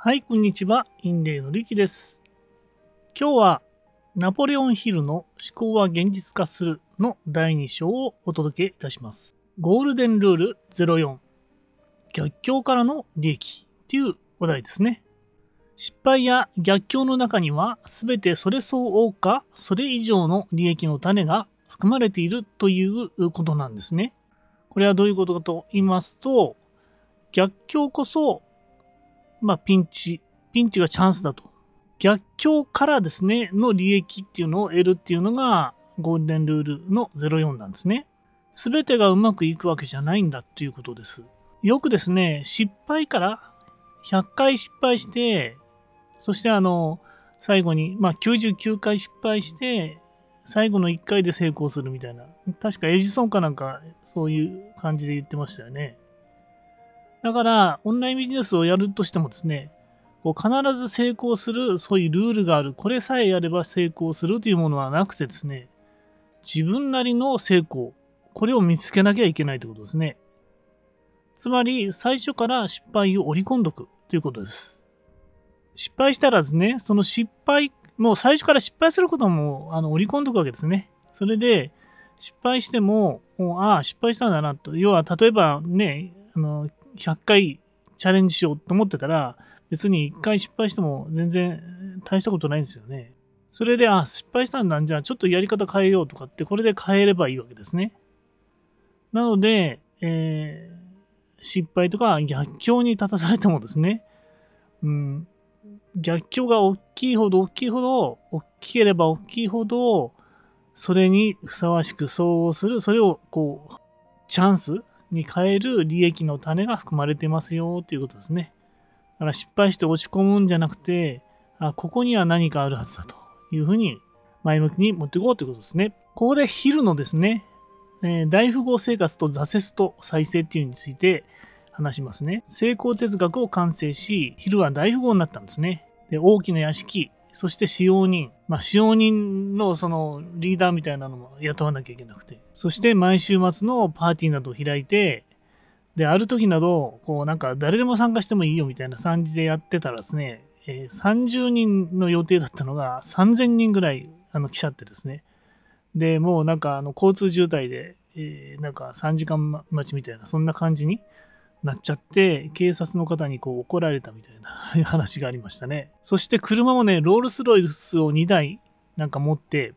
はい、こんにちは。インデーのリキです。今日は、ナポレオンヒルの思考は現実化するの第2章をお届けいたします。ゴールデンルール04逆境からの利益という話題ですね。失敗や逆境の中には全てそれ相応かそれ以上の利益の種が含まれているということなんですね。これはどういうことかと言いますと、逆境こそまあ、ピンチ、ピンチがチャンスだと。逆境からですね、の利益っていうのを得るっていうのが、ゴールデンルールの04なんですね。すべてがうまくいくわけじゃないんだということです。よくですね、失敗から100回失敗して、そしてあの、最後に、まあ、99回失敗して、最後の1回で成功するみたいな。確かエジソンかなんか、そういう感じで言ってましたよね。だから、オンラインビジネスをやるとしてもですね、こう必ず成功する、そういうルールがある、これさえやれば成功するというものはなくてですね、自分なりの成功、これを見つけなきゃいけないということですね。つまり、最初から失敗を織り込んどくということです。失敗したらですね、その失敗、もう最初から失敗することもあの織り込んどくわけですね。それで、失敗しても、もうああ、失敗したんだなと。要は、例えばね、あの、100回チャレンジしようと思ってたら、別に1回失敗しても全然大したことないんですよね。それで、あ、失敗したんだ。じゃあちょっとやり方変えようとかって、これで変えればいいわけですね。なので、えー失敗とか逆境に立たされてもですね、うん、逆境が大きいほど大きいほど、大きければ大きいほど、それにふさわしく相応する、それをこう、チャンスに変える利益の種が含まれてますよということですね。だから失敗して落ち込むんじゃなくて、あ、ここには何かあるはずだというふうに前向きに持っていこうということですね。ここでヒルのですね、えー大富豪生活と挫折と再生っていうについて話しますね。成功哲学を完成し、ヒルは大富豪になったんですね。で、大きな屋敷、そして使用人。まあ、使用人のそのリーダーみたいなのも雇わなきゃいけなくて。そして毎週末のパーティーなどを開いて、で、ある時など、こうなんか誰でも参加してもいいよみたいな感じでやってたらですね、えー30人の予定だったのが3000人ぐらいあの来ちゃってですね。で、もうなんかあの交通渋滞で、えーなんか3時間待ちみたいな、そんな感じになっちゃって、警察の方にこう怒られたみたいな 話がありましたね。そして車もね、ロールスロイスを2台なんか持って、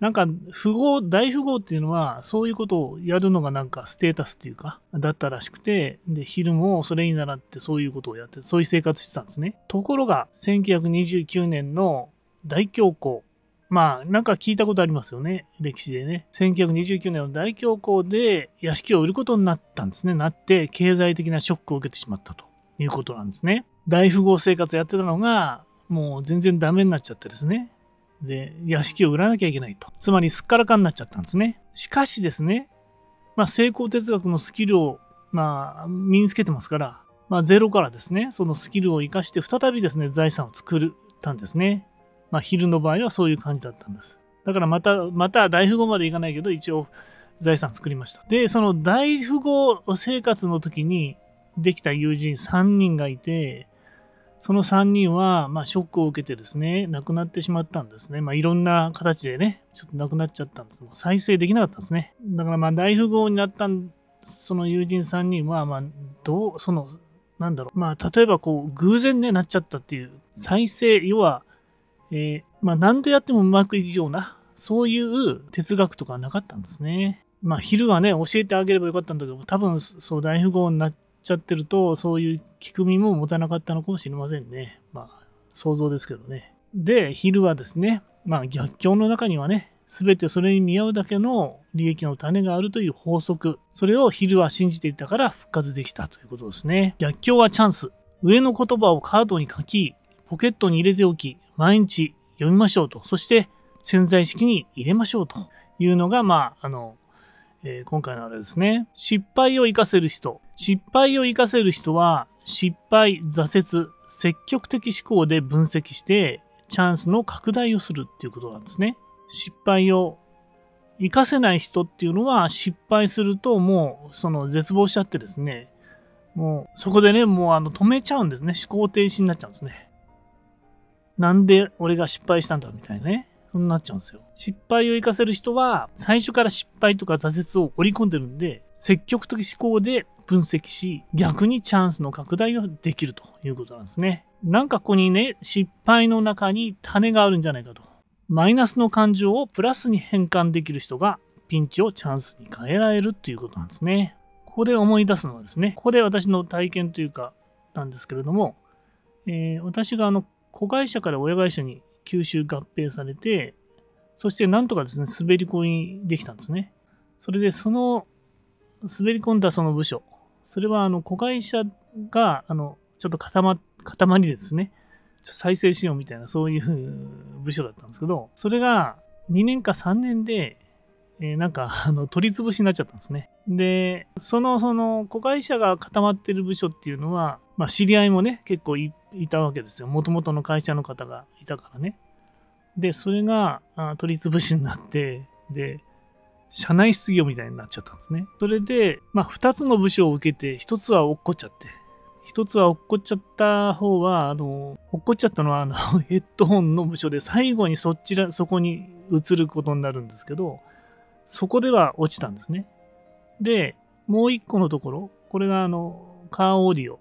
なんか富豪、大富豪っていうのは、そういうことをやるのがなんかステータスっていうか、だったらしくて、で、昼もそれに倣ってそういうことをやって、そういう生活してたんですね。ところが、1929年の大恐慌、まあ、なんか聞いたことありますよね。歴史でね。1929年の大恐慌で屋敷を売ることになったんですね。なって、経済的なショックを受けてしまったということなんですね。大富豪生活やってたのが、もう全然ダメになっちゃってですね。で、屋敷を売らなきゃいけないと。つまり、すっからかになっちゃったんですね。しかしですね、まあ、成功哲学のスキルを、まあ、身につけてますから、まあ、ゼロからですね、そのスキルを活かして、再びですね、財産を作ったんですね。まあ、昼の場合はそういう感じだったんです。だからまた、また大富豪までいかないけど、一応財産作りました。で、その大富豪生活の時にできた友人3人がいて、その3人は、まあ、ショックを受けてですね、亡くなってしまったんですね。まあ、いろんな形でね、ちょっと亡くなっちゃったんです。も再生できなかったんですね。だから、まあ、大富豪になったその友人3人は、まあ、どう、その、なんだろう、まあ、例えばこう、偶然ね、なっちゃったっていう、再生、要は、えーまあ、何度やってもうまくいくような、そういう哲学とかはなかったんですね。まあ、昼はね、教えてあげればよかったんだけど、多分、そう、大富豪になっちゃってると、そういう聞く身も持たなかったのかもしれませんね。まあ、想像ですけどね。で、昼はですね、まあ、逆境の中にはね、すべてそれに見合うだけの利益の種があるという法則。それを昼は信じていたから復活できたということですね。逆境はチャンス。上の言葉をカードに書き、ポケットに入れておき、毎日読みましょうと。そして潜在意識に入れましょうというのが、まあ、あの、えー今回のあれですね。失敗を活かせる人。失敗を活かせる人は、失敗、挫折、積極的思考で分析して、チャンスの拡大をするっていうことなんですね。失敗を活かせない人っていうのは、失敗するともう、その絶望しちゃってですね、もうそこでね、もうあの止めちゃうんですね。思考停止になっちゃうんですね。なんで俺が失敗したんだみたいなね。そうなっちゃうんですよ。失敗を生かせる人は、最初から失敗とか挫折を織り込んでるんで、積極的思考で分析し、逆にチャンスの拡大をできるということなんですね。なんかここにね、失敗の中に種があるんじゃないかと。マイナスの感情をプラスに変換できる人が、ピンチをチャンスに変えられるっていうことなんですね。ここで思い出すのはですね、ここで私の体験というか、なんですけれども、えー、私があの、子会社から親会社に吸収合併されて、そしてなんとかですね、滑り込みできたんですね。それで、その、滑り込んだその部署、それは、あの、子会社が、あの、ちょっと固ま、固まりですね、再生しようみたいな、そういう部署だったんですけど、それが2年か3年で、えー、なんか、あの、取り潰しになっちゃったんですね。で、その、その、子会社が固まってる部署っていうのは、まあ、知り合いもね、結構いたわけですよ。もともとの会社の方がいたからね。で、それがあ取り潰しになって、で、社内失業みたいになっちゃったんですね。それで、まあ、2つの部署を受けて、1つは落っこっちゃって、1つは落っこっちゃった方は、あの、落っこっちゃったのは、あの、ヘッドホンの部署で最後にそちら、そこに移ることになるんですけど、そこでは落ちたんですね。で、もう1個のところ、これがあの、カーオーディオ。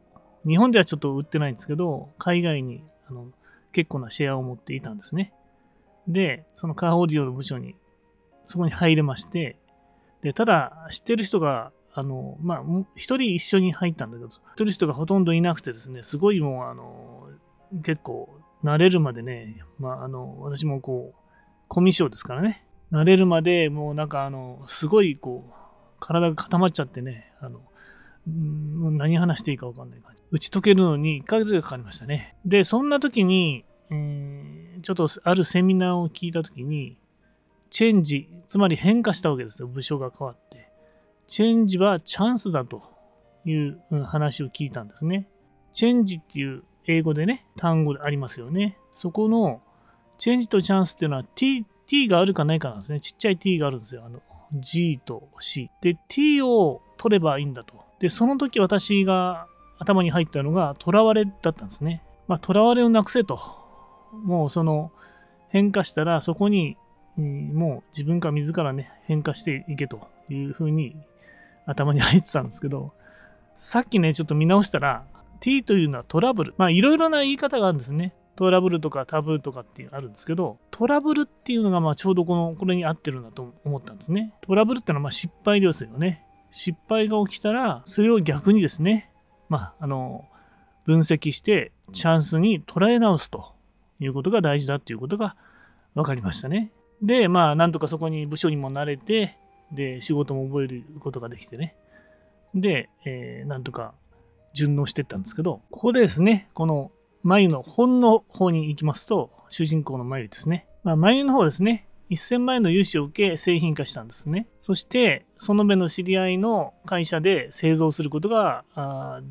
日本ではちょっと売ってないんですけど、海外にあの結構なシェアを持っていたんですね。で、そのカーオーディオの部署に、そこに入れまして、で、ただ、知ってる人が、あの、まあ、一人一緒に入ったんだけど、知ってる人がほとんどいなくてですね、すごいもう、あの、結構、慣れるまでね、まあ、あの、私もこう、コミュ障ですからね、慣れるまでもうなんか、あの、すごいこう、体が固まっちゃってね、あの、もう何話していいか分かんない感じ。打ち解けるのに1ヶ月がかかりましたね。で、そんな時に、えー、ちょっとあるセミナーを聞いたときに、チェンジ、つまり変化したわけですよ、部署が変わって。チェンジはチャンスだという話を聞いたんですね。チェンジっていう英語でね、単語でありますよね。そこのチェンジとチャンスっていうのは t, t があるかないかなんですね。ちっちゃい t があるんですよ。あの G と C。で、t を取ればいいんだと。で、その時私が頭に入ったのが、囚われだったんですね。まあ、囚われをなくせと。もうその変化したらそこに、もう自分か自らね、変化していけというふうに頭に入ってたんですけど、さっきね、ちょっと見直したら、t というのはトラブル。まあいろいろな言い方があるんですね。トラブルとかタブーとかっていうあるんですけど、トラブルっていうのがまあちょうどこの、これに合ってるんだと思ったんですね。トラブルってのはまあ失敗ですよね。失敗が起きたら、それを逆にですね、まあ、あの、分析してチャンスに捉え直すということが大事だということが分かりましたね。で、まあ、なんとかそこに部署にも慣れて、で、仕事も覚えることができてね。で、えー、なんとか順応していったんですけど、ここでですね、この眉の本の方に行きますと、主人公の眉ですね。まあ、眉の方ですね、1000万円の融資を受け製品化したんですね。そして、その目の知り合いの会社で製造することが、あ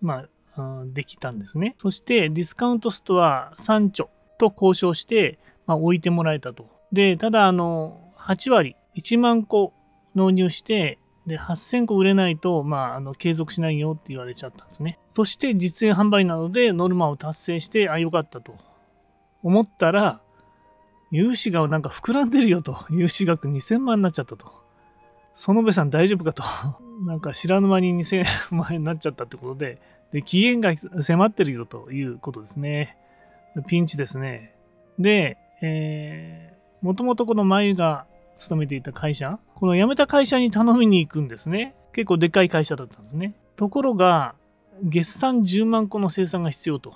まあ、できたんですね。そして、ディスカウントストア3丁と交渉して、まあ、置いてもらえたと。で、ただ、あの、8割、1万個納入して、で、8000個売れないと、まあ、あの、継続しないよって言われちゃったんですね。そして、実演販売などでノルマを達成して、あ、よかったと思ったら、融資がなんか膨らんでるよと。融資額2000万になっちゃったと。園部さん大丈夫かと。なんか知らぬ間に2000万円になっちゃったってことで、で、期限が迫ってるよということですね。ピンチですね。で、えー、もともとこの眉が勤めていた会社、この辞めた会社に頼みに行くんですね。結構でっかい会社だったんですね。ところが、月産10万個の生産が必要と。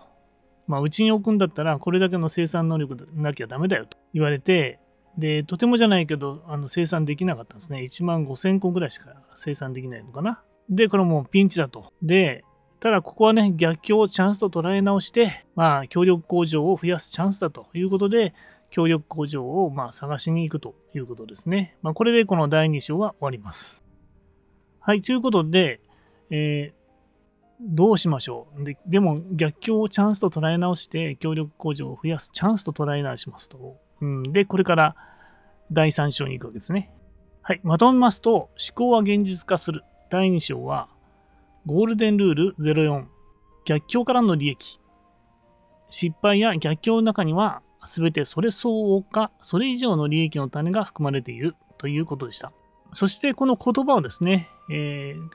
まあ、うちに置くんだったら、これだけの生産能力なきゃダメだよと言われて、で、とてもじゃないけど、あの生産できなかったんですね。1万5000個ぐらいしか生産できないのかな。で、これもうピンチだと。で、ただここはね、逆境をチャンスと捉え直して、まあ、協力工場を増やすチャンスだということで、協力工場をまあ探しに行くということですね。まあ、これでこの第2章は終わります。はい、ということで、えー、どうしましょうででも逆境をチャンスと捉え直して協力工場を増やすチャンスと捉え直しますと。うん、で、これから第3章に行くわけですね。はい。まとめますと、思考は現実化する。第2章は、ゴールデンルール04、逆境からの利益。失敗や逆境の中には、すべてそれ相応か、それ以上の利益の種が含まれているということでした。そしてこの言葉をですね、えー、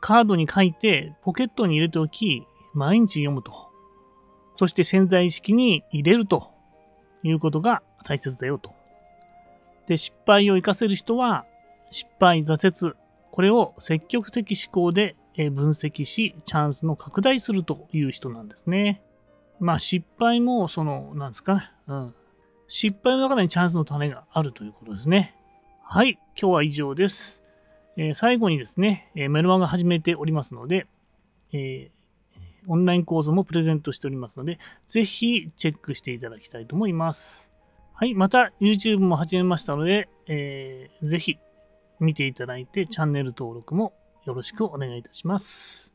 カードに書いてポケットに入れておき、毎日読むと。そして潜在意識に入れるということが大切だよと。で、失敗を活かせる人は、失敗、挫折、これを積極的思考で分析し、チャンスの拡大するという人なんですね。まあ失敗も、その、なんですかね。うん。失敗の中にチャンスの種があるということですね。はい、今日は以上です。えー、最後にですね、えー、メルマガ始めておりますので、えー、オンライン講座もプレゼントしておりますので、ぜひチェックしていただきたいと思います。はい、また YouTube も始めましたので、えー、ぜひ見ていただいてチャンネル登録もよろしくお願いいたします。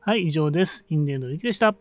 はい、以上です。インデーのりきでした。